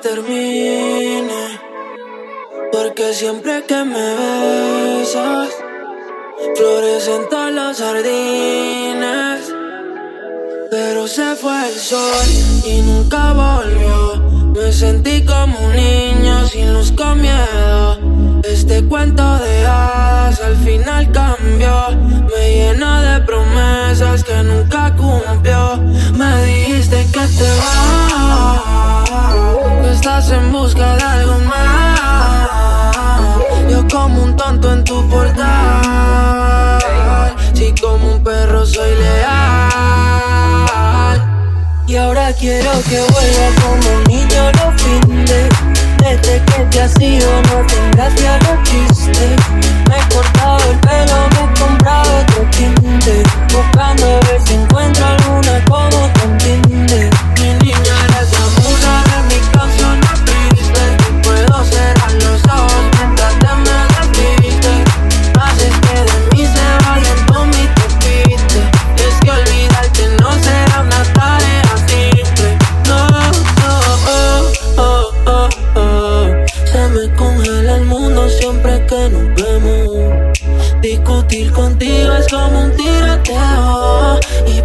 termine. Porque siempre que me besas, florecen todas las jardines. Pero se fue el sol y nunca volvió. Me sentí como un niño sin luz con miedo. Este cuento de hadas al final cambió. Me llena de promesas que nunca cumplí. tu portal. Si como un perro soy leal. Y ahora quiero que vuelva como un niño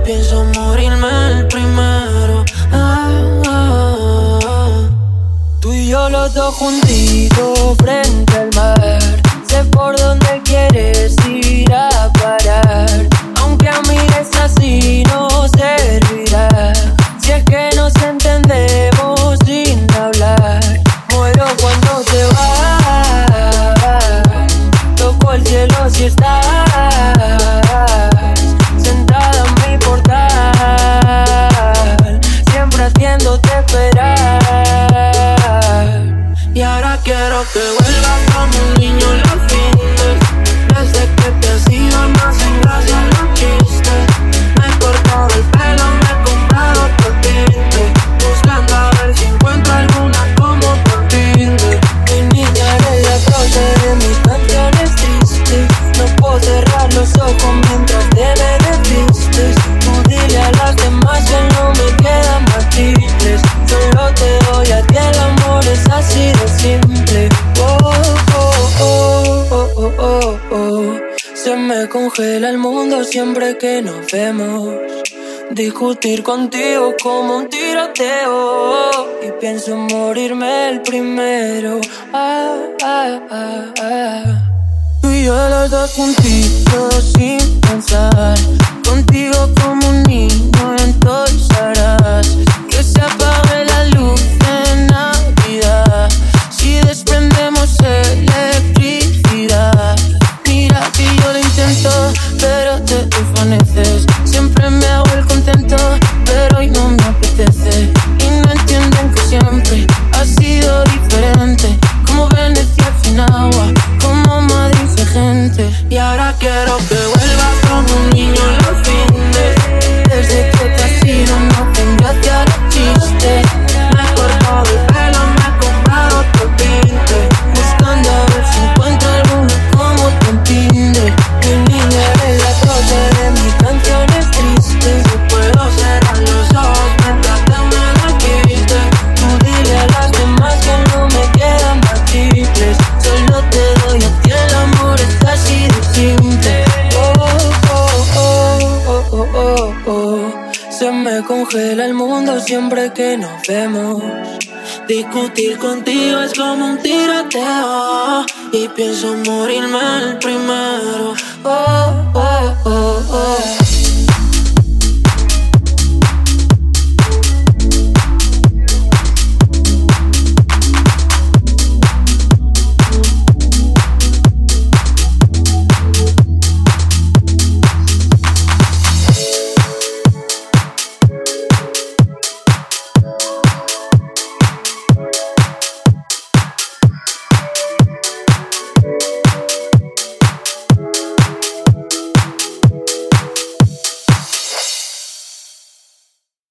Pienso morirme el primero. Ah, ah, ah. Tú y yo los dos juntitos congela el mundo siempre que nos vemos. Discutir contigo como un tiroteo. Y pienso morirme el primero. Ah, ah, ah, ah. Tú y yo los dos juntitos sin pensar. Contigo como Se me congela el mundo siempre que nos vemos. Discutir contigo es como un tiroteo. Y pienso morirme el primero. Oh, oh, oh, oh.